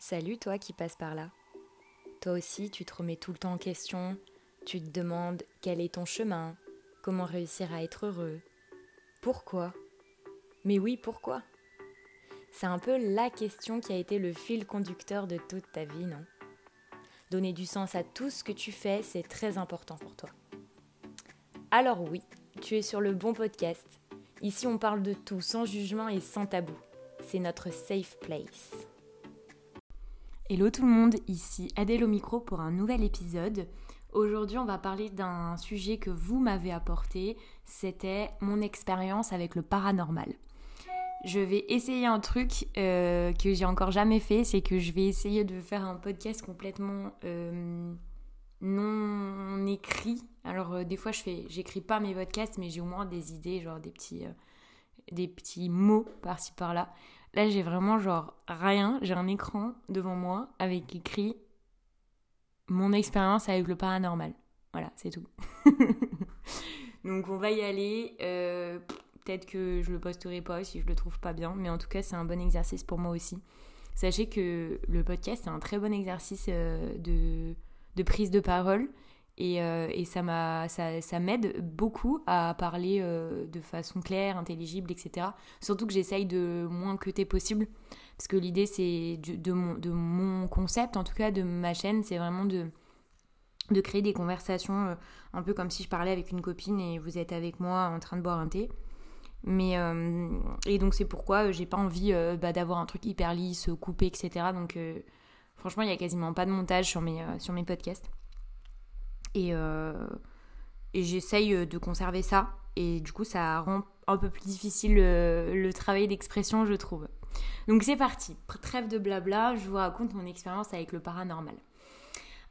Salut toi qui passes par là. Toi aussi, tu te remets tout le temps en question, tu te demandes quel est ton chemin, comment réussir à être heureux, pourquoi? Mais oui, pourquoi? C'est un peu la question qui a été le fil conducteur de toute ta vie, non? Donner du sens à tout ce que tu fais, c'est très important pour toi. Alors oui, tu es sur le bon podcast. Ici, on parle de tout sans jugement et sans tabou. C'est notre safe place. Hello tout le monde, ici Adèle au micro pour un nouvel épisode. Aujourd'hui, on va parler d'un sujet que vous m'avez apporté, c'était mon expérience avec le paranormal. Je vais essayer un truc euh, que j'ai encore jamais fait, c'est que je vais essayer de faire un podcast complètement euh, non écrit. Alors euh, des fois, je fais, j'écris pas mes podcasts, mais j'ai au moins des idées, genre des petits, des petits mots par-ci par-là. Là, j'ai vraiment genre rien. J'ai un écran devant moi avec écrit mon expérience avec le paranormal. Voilà, c'est tout. Donc on va y aller. Euh, peut-être que je le posterai pas si je le trouve pas bien, mais en tout cas c'est un bon exercice pour moi aussi. Sachez que le podcast c'est un très bon exercice euh, de, de prise de parole et, euh, et ça, ça, ça m'aide beaucoup à parler euh, de façon claire, intelligible, etc. Surtout que j'essaye de moins que t'es possible. Parce que l'idée, c'est de, mon, de mon concept, en tout cas de ma chaîne, c'est vraiment de, de créer des conversations euh, un peu comme si je parlais avec une copine et vous êtes avec moi en train de boire un thé. Mais et donc c'est pourquoi j'ai pas envie bah, d'avoir un truc hyper lisse, coupé, etc. Donc franchement, il y a quasiment pas de montage sur mes, sur mes podcasts. Euh, et, j'essaye euh, de conserver ça. Et du coup, ça rend un peu plus difficile le, travail d'expression, je trouve. Donc c'est parti. Trêve de blabla, je vous raconte mon expérience avec le paranormal.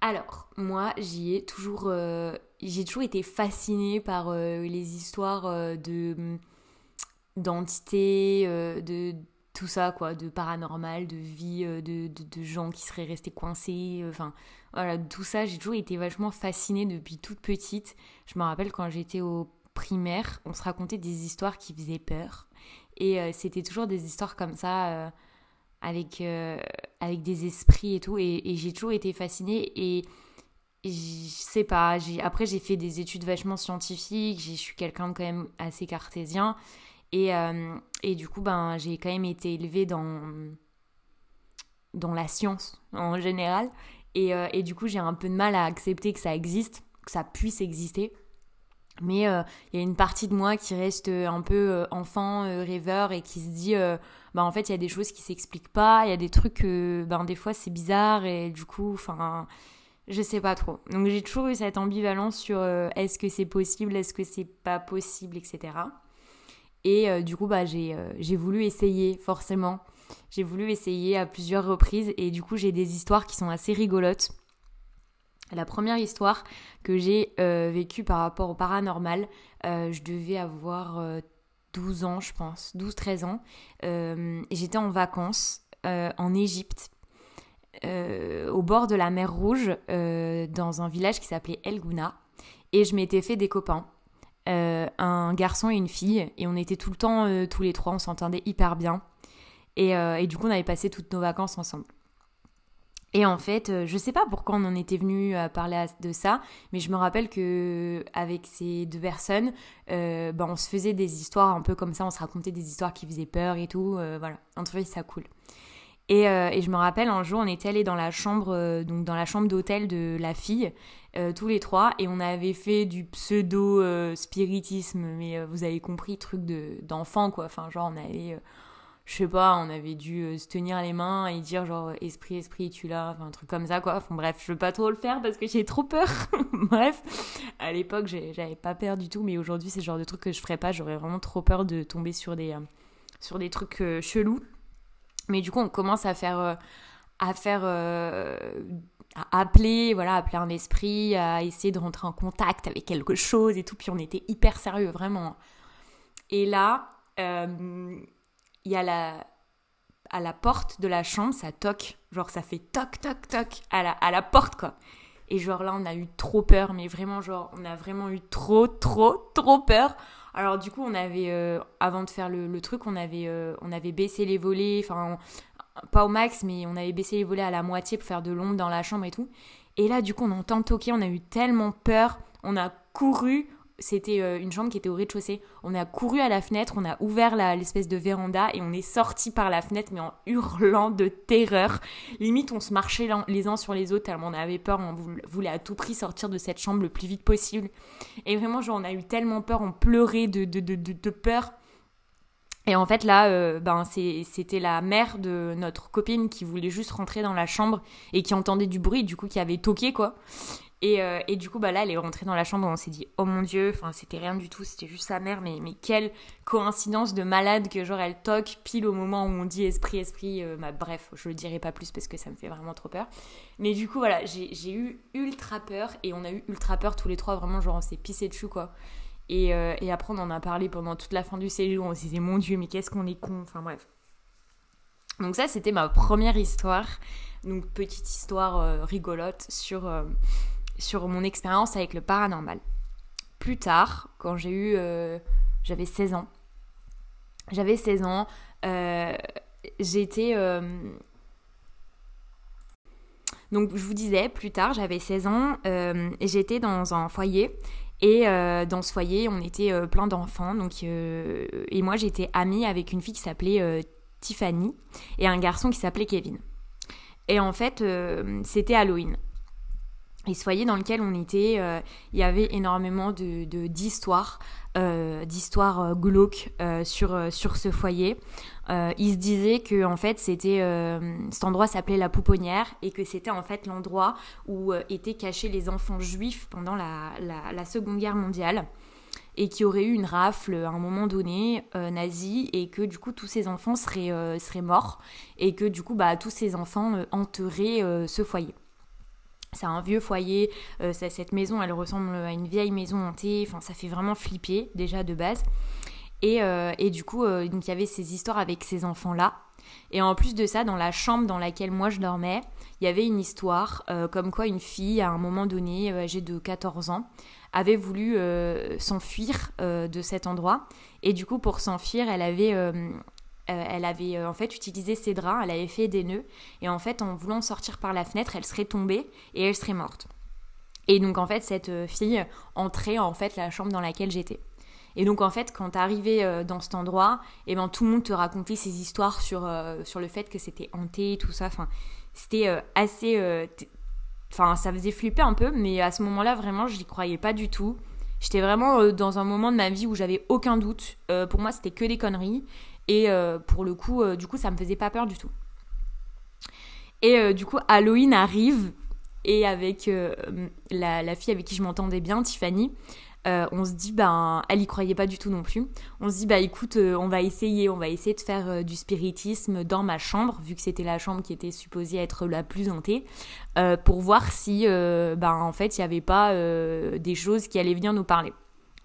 Alors, moi, j'y ai toujours, euh, j'ai toujours été fascinée par les histoires de d'entités, de tout ça, quoi, de paranormal, de vie, de, de, de, gens qui seraient restés coincés, enfin, voilà, tout ça, j'ai toujours été vachement fascinée depuis toute petite. Je me rappelle quand j'étais au primaire, on se racontait des histoires qui faisaient peur. Et euh, c'était toujours des histoires comme ça, euh, avec, euh, avec des esprits et tout. Et, j'ai toujours été fascinée. Et, je sais pas, après j'ai fait des études vachement scientifiques, je suis quelqu'un quand même assez cartésien. Et, et du coup, ben, j'ai quand même été élevée dans, dans la science en général. Euh, et, du coup, j'ai un peu de mal à accepter que ça existe, que ça puisse exister. Mais euh, il y a une partie de moi qui reste euh, un peu enfant, rêveur et qui se dit, bah en fait, il y a des choses qui s'expliquent pas, il y a des trucs, ben des fois c'est bizarre et du coup, enfin, je sais pas trop. Donc j'ai toujours eu cette ambivalence sur est-ce que c'est possible, est-ce que c'est pas possible, etc. Et du coup, bah j'ai voulu essayer forcément j'ai voulu essayer à plusieurs reprises et du coup j'ai des histoires qui sont assez rigolotes. La première histoire que j'ai euh, vécue par rapport au paranormal, euh, je devais avoir 12 euh, ans je pense, 12-13 ans. J'étais en vacances en Égypte. au bord de la mer Rouge, dans un village qui s'appelait El Gouna, et je m'étais fait des copains. un garçon et une fille, et on était tout le temps tous les trois, on s'entendait hyper bien. Euh, et, du coup, on avait passé toutes nos vacances ensemble. Et en fait, euh, je sais pas pourquoi on en était venu à parler de ça, mais je me rappelle que avec ces deux personnes, euh, bah, on se faisait des histoires un peu comme ça, on se racontait des histoires qui faisaient peur et tout. voilà, on trouvait ça cool. Et, et, je me rappelle un jour, on était allé dans la chambre, donc dans la chambre d'hôtel de la fille, tous les trois, et on avait fait du pseudo spiritisme, mais vous avez compris, truc de d'enfant quoi. Enfin, genre on avait je sais pas, on avait dû euh, se tenir les mains et dire genre esprit, esprit, tu là, enfin un truc comme ça quoi. Enfin bref, je veux pas trop le faire parce que j'ai trop peur. bref, à l'époque j'avais pas peur du tout, mais aujourd'hui c'est le genre de truc que je ferais pas. J'aurais vraiment trop peur de tomber sur des, euh, sur des trucs euh, chelous. Mais du coup on commence à faire, à faire, à appeler, voilà, appeler un esprit, à essayer de rentrer en contact avec quelque chose et tout. Puis on était hyper sérieux vraiment. Et là il y a la à la porte de la chambre, ça toque, genre ça fait toc toc toc à la, à la porte quoi. Et genre là, on a eu trop peur, mais vraiment genre on a vraiment eu trop trop trop peur. Alors du coup, on avait euh, avant de faire le, truc, on avait euh, on avait baissé les volets, enfin pas au max, mais on avait baissé les volets à la moitié pour faire de l'ombre dans la chambre et tout. Et là, du coup, on entend toquer, on a eu tellement peur, on a couru, c'était euh, une chambre qui était au rez-de-chaussée. On a couru à la fenêtre, on a ouvert l'espèce de véranda et on est sorti par la fenêtre, mais en hurlant de terreur. Limite, on se marchait les uns sur les autres tellement on avait peur, on voulait à tout prix sortir de cette chambre le plus vite possible. Et vraiment, genre, on a eu tellement peur, on pleurait de, peur. Et en fait là, euh, ben c'était la mère de notre copine qui voulait juste rentrer dans la chambre et qui entendait du bruit, du coup qui avait toqué quoi. Euh, et, du coup, bah là, elle est rentrée dans la chambre, on s'est dit, oh mon dieu, enfin, c'était rien du tout, c'était juste sa mère, mais, mais quelle coïncidence de malade que genre elle toque pile au moment où on dit esprit, esprit, euh, bah, bref, je le dirai pas plus parce que ça me fait vraiment trop peur. Mais du coup, voilà, j'ai eu ultra peur, et on a eu ultra peur tous les trois, vraiment, genre on s'est pissé dessus, quoi. Et, euh, et, après, on en a parlé pendant toute la fin du séjour, on s'est dit, mon dieu, mais qu'est-ce qu'on est con, enfin bref. Donc ça, c'était ma première histoire, donc petite histoire rigolote sur sur mon expérience avec le paranormal. Plus tard, quand j'ai eu... Euh, j'avais 16 ans. J'avais 16 ans. Euh, j'étais... Euh, donc je vous disais, plus tard, j'avais 16 ans et j'étais dans un foyer. Et dans ce foyer, on était plein d'enfants. Et moi, j'étais amie avec une fille qui s'appelait Tiffany et un garçon qui s'appelait Kevin. Et en fait, c'était Halloween. Et ce foyer dans lequel on était, euh, il y avait énormément de, d'histoires, euh, d'histoires euh, glauques sur, sur ce foyer. il se disait que en fait c'était cet endroit s'appelait la pouponnière et que c'était en fait l'endroit où étaient cachés les enfants juifs pendant la, la, Seconde Guerre mondiale et qui aurait eu une rafle à un moment donné nazie et que du coup tous ces enfants seraient, seraient morts et que du coup bah, tous ces enfants hanteraient ce foyer. C'est un vieux foyer, euh, cette maison elle ressemble à une vieille maison hantée, enfin ça fait vraiment flipper déjà de base. Et, euh, du coup, euh, il y avait ces histoires avec ces enfants-là. Et en plus de ça, dans la chambre dans laquelle moi je dormais, il y avait une histoire comme quoi une fille, à un moment donné, âgée de 14 ans, avait voulu s'enfuir de cet endroit. Et du coup, pour s'enfuir, elle avait euh, elle avait euh, en fait utilisé ses draps, elle avait fait des nœuds, et en fait en voulant sortir par la fenêtre, elle serait tombée et elle serait morte. Et donc en fait cette euh, fille entrait en fait la chambre dans laquelle j'étais. Et donc en fait quand t'arrivais dans cet endroit, eh ben tout le monde te racontait ses histoires sur, sur le fait que c'était hanté, tout ça. Enfin c'était assez, enfin ça faisait flipper un peu, mais à ce moment-là vraiment je n'y croyais pas du tout. J'étais vraiment dans un moment de ma vie où j'avais aucun doute. pour moi c'était que des conneries. Et euh, pour le coup, euh, du coup, ça me faisait pas peur du tout. Et euh, du coup, Halloween arrive et avec la, fille avec qui je m'entendais bien, Tiffany, on se dit, ben, elle y croyait pas du tout non plus. On se dit, bah écoute, on va essayer, on va essayer de faire du spiritisme dans ma chambre, vu que c'était la chambre qui était supposée être la plus hantée, pour voir si, ben, en fait, il n'y avait pas des choses qui allaient venir nous parler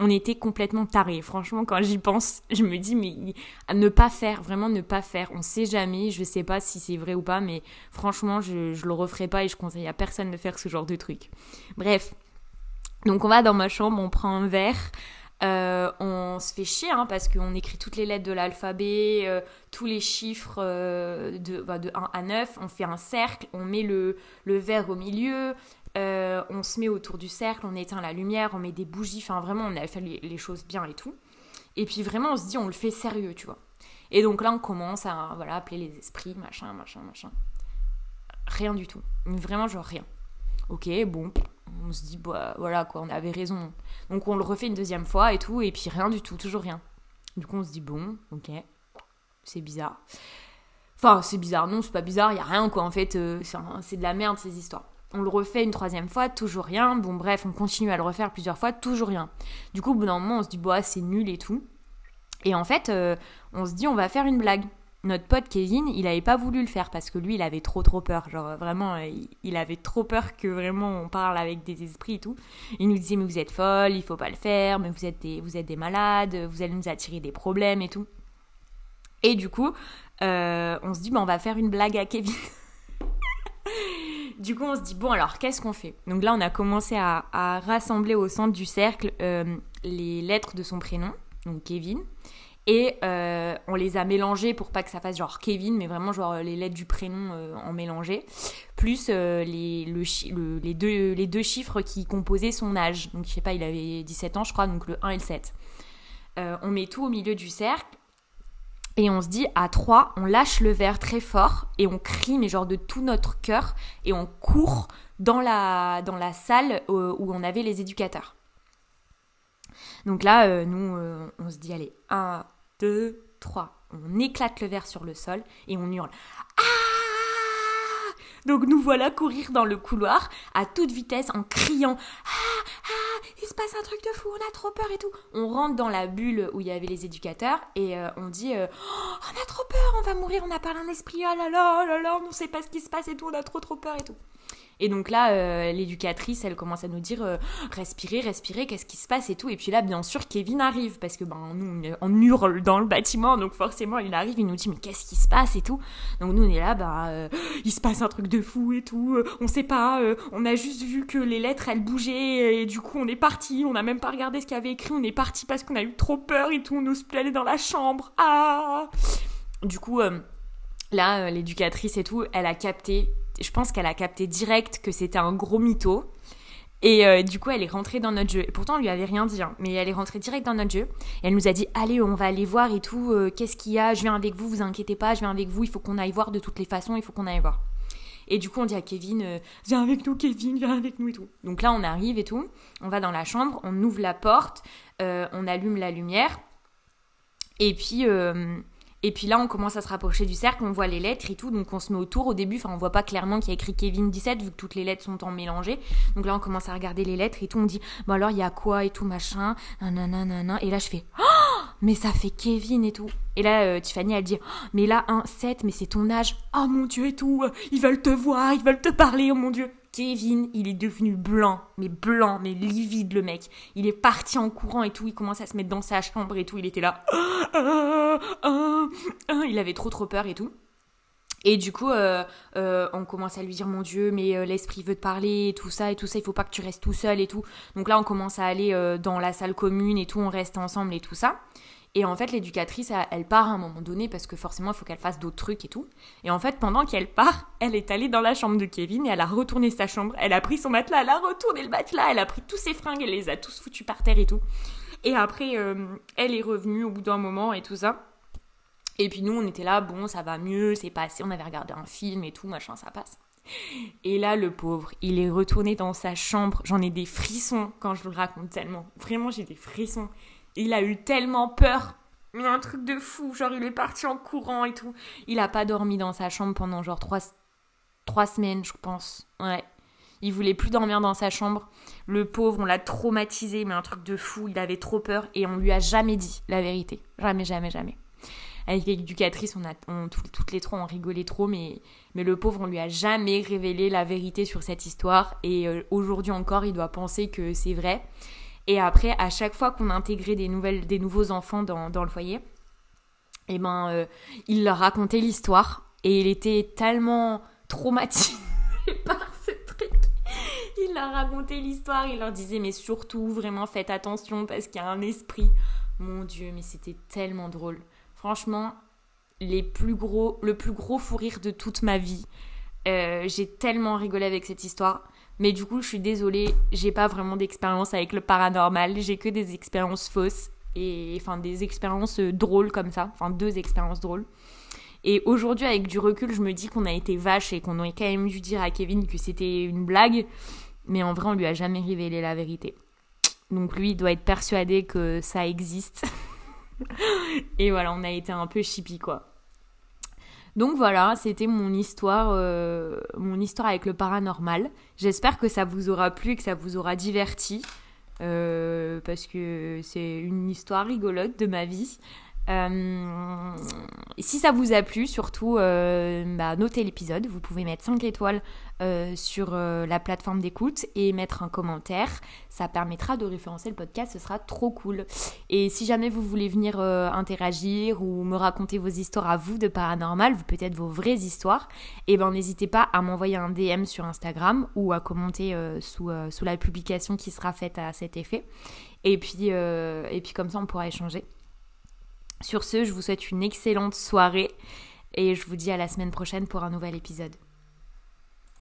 on était complètement tarés. Franchement, quand j'y pense, je me dis, mais ne pas faire, vraiment ne pas faire. On sait jamais, je sais pas si c'est vrai ou pas, mais franchement, je, je le referai pas et je conseille à personne de faire ce genre de truc. Bref. Donc on va dans ma chambre, on prend un verre. Euh, on se fait chier hein, parce qu'on écrit toutes les lettres de l'alphabet, euh, tous les chiffres euh, de, bah, de 1 à 9, on fait un cercle, on met le verre au milieu, euh, on se met autour du cercle, on éteint la lumière, on met des bougies, enfin vraiment on a fait les, choses bien et tout. Et puis vraiment on se dit on le fait sérieux, tu vois. Et donc là on commence à voilà, appeler les esprits, machin, machin, machin. Rien du tout. Vraiment genre rien. Ok, bon, on se dit bah voilà quoi, on avait raison. Donc on le refait une deuxième fois et tout, et puis rien du tout, toujours rien. Du coup on se dit bon, ok, c'est bizarre. Enfin, c'est bizarre, non, c'est pas bizarre, y a rien quoi, en fait, euh, c'est de la merde ces histoires. On le refait une troisième fois, toujours rien. Bon, bref, on continue à le refaire plusieurs fois, toujours rien. Du coup, au bout d'un moment, on se dit, bah, c'est nul et tout. Et en fait, euh, on se dit, on va faire une blague. Notre pote Kevin, il n'avait pas voulu le faire parce que lui, il avait trop trop peur. Genre vraiment, euh, il avait trop peur que vraiment on parle avec des esprits et tout. Il nous disait mais vous êtes folle, il faut pas le faire, mais vous êtes des, vous êtes des malades, vous allez nous attirer des problèmes et tout. Et du coup, euh, on se dit bah, on va faire une blague à Kevin. Du coup, on se dit, bon, alors, qu'est-ce qu'on fait? Donc là, on a commencé à, rassembler au centre du cercle euh, les lettres de son prénom, donc Kevin, Et euh, on les a mélangés pour pas que ça fasse genre Kevin, mais vraiment genre les lettres du prénom euh, en mélangé, plus euh, les, le, les, deux, les deux chiffres qui composaient son âge. Donc je sais pas, il avait 17 ans je crois, donc le 1 et le 7. on met tout au milieu du cercle. Et on se dit à 3, on lâche le verre très fort et on crie, mais genre de tout notre cœur, et on court dans la, salle où on avait les éducateurs. Donc là, euh, nous, euh, on se dit, allez, 1, 2, 3. On éclate le verre sur le sol et on hurle. Ah donc nous voilà courir dans le couloir à toute vitesse en criant Ah Ah Il se passe un truc de fou, on a trop peur et tout. On rentre dans la bulle où il y avait les éducateurs et euh, on dit oh, On a trop peur, on va mourir, on n'a pas un esprit, là là, oh là là, on ne sait pas ce qui se passe et tout, on a trop trop peur et tout. Et donc là, euh, l'éducatrice, elle commence à nous dire euh, respirez, respirez, qu'est-ce qui se passe et tout. Et puis là, bien sûr, Kevin arrive parce que ben nous, on hurle dans le bâtiment, donc forcément, il arrive, il nous dit mais qu'est-ce qui se passe et tout. Donc nous, on est là, bah il se passe un truc de fou et tout. on sait pas, on a juste vu que les lettres elles bougeaient et du coup on est parti. On n'a même pas regardé ce qu'il avait écrit. On est parti parce qu'on a eu trop peur et tout. On n'ose plus aller dans la chambre. Ah. Du coup. Là, l'éducatrice et tout, elle a capté je pense qu'elle a capté direct que c'était un gros mytho. Et euh, du coup, elle est rentrée dans notre jeu. Et pourtant, on lui avait rien dit, hein, mais elle est rentrée direct dans notre jeu. Elle nous a dit Allez, on va aller voir et tout. Euh, qu'est-ce qu'il y a? Je viens avec vous, vous inquiétez pas, je viens avec vous. Il faut qu'on aille voir de toutes les façons, il faut qu'on aille voir. Et du coup, on dit à Kevin euh, Viens avec nous, Kevin, viens avec nous et tout. Donc là, on arrive et tout. On va dans la chambre, on ouvre la porte, on allume la lumière. Et puis. Et puis là, on commence à se rapprocher du cercle, on voit les lettres et tout, donc on se met autour au début. Enfin, on voit pas clairement qu'il y a écrit Kevin 17 vu que toutes les lettres sont en mélangé. Donc là, on commence à regarder les lettres et tout. On dit, bon alors, il y a quoi et tout, machin, nanana. Et là, je fais, oh, mais ça fait Kevin et tout. Et là, euh, Tiffany, elle dit, oh, mais là, un 7, mais c'est ton âge. Oh mon dieu et tout, ils veulent te voir, ils veulent te parler, oh mon dieu. Kevin, il est devenu blanc, mais blanc, mais livide le mec. Il est parti en courant et tout, il commence à se mettre dans sa chambre et tout, il était là. Il avait trop trop peur et tout. Et du coup, euh, euh, on commence à lui dire mon Dieu, mais euh, l'esprit veut te parler, et tout ça, et tout ça, il faut pas que tu restes tout seul et tout. Donc là, on commence à aller dans la salle commune et tout, on reste ensemble et tout ça. Et en fait, l'éducatrice, elle part à un moment donné parce que forcément, il faut qu'elle fasse d'autres trucs et tout. Et en fait, pendant qu'elle part, elle est allée dans la chambre de Kevin et elle a retourné sa chambre. Elle a pris son matelas, elle a retourné le matelas, elle a pris tous ses fringues, elle les a tous foutus par terre et tout. Et après, euh, elle est revenue au bout d'un moment et tout ça. Et puis nous, on était là, bon, ça va mieux, c'est passé, on avait regardé un film et tout, machin, ça passe. Et là, le pauvre, il est retourné dans sa chambre. J'en ai des frissons quand je le raconte tellement. Vraiment, j'ai des frissons. Il a eu tellement peur. Mais un truc de fou. Genre, il est parti en courant et tout. Il a pas dormi dans sa chambre pendant genre trois, trois semaines, je pense. Ouais. Il voulait plus dormir dans sa chambre. Le pauvre, on l'a traumatisé, mais un truc de fou. Il avait trop peur et on lui a jamais dit la vérité. Jamais, jamais, jamais. Avec l'éducatrice, on a, on, toutes les trois, on rigolait trop, mais, mais le pauvre, on lui a jamais révélé la vérité sur cette histoire. Et euh, aujourd'hui encore, il doit penser que c'est vrai. Et après, à chaque fois qu'on intégrait des, nouvelles, des nouveaux enfants dans, le foyer, eh ben, euh, il leur racontait l'histoire et il était tellement traumatisé par ce truc. Il leur racontait l'histoire, il leur disait mais surtout vraiment faites attention parce qu'il y a un esprit. Mon Dieu, mais c'était tellement drôle. Franchement, les plus gros, le plus gros fou rire de toute ma vie. Euh, j'ai tellement rigolé avec cette histoire. Mais du coup, je suis désolée, j'ai pas vraiment d'expérience avec le paranormal, j'ai que des expériences fausses et enfin des expériences euh, drôles comme ça, enfin deux expériences drôles. Et aujourd'hui, avec du recul, je me dis qu'on a été vache et qu'on aurait quand même dû dire à Kevin que c'était une blague, mais en vrai, on lui a jamais révélé la vérité. Donc lui, il doit être persuadé que ça existe. et voilà, on a été un peu chippy quoi. Donc voilà, c'était mon histoire, euh, mon histoire avec le paranormal. J'espère que ça vous aura plu et que ça vous aura diverti. Euh, parce que c'est une histoire rigolote de ma vie. Euh, si ça vous a plu, surtout, bah, notez l'épisode. Vous pouvez mettre 5 étoiles euh, sur la plateforme d'écoute et mettre un commentaire. Ça permettra de référencer le podcast, ce sera trop cool. Et si jamais vous voulez venir interagir ou me raconter vos histoires à vous de paranormal, peut-être vos vraies histoires, et eh ben n'hésitez pas à m'envoyer un DM sur Instagram ou à commenter sous, sous la publication qui sera faite à cet effet. Et puis, et puis comme ça, on pourra échanger. Sur ce, je vous souhaite une excellente soirée et je vous dis à la semaine prochaine pour un nouvel épisode.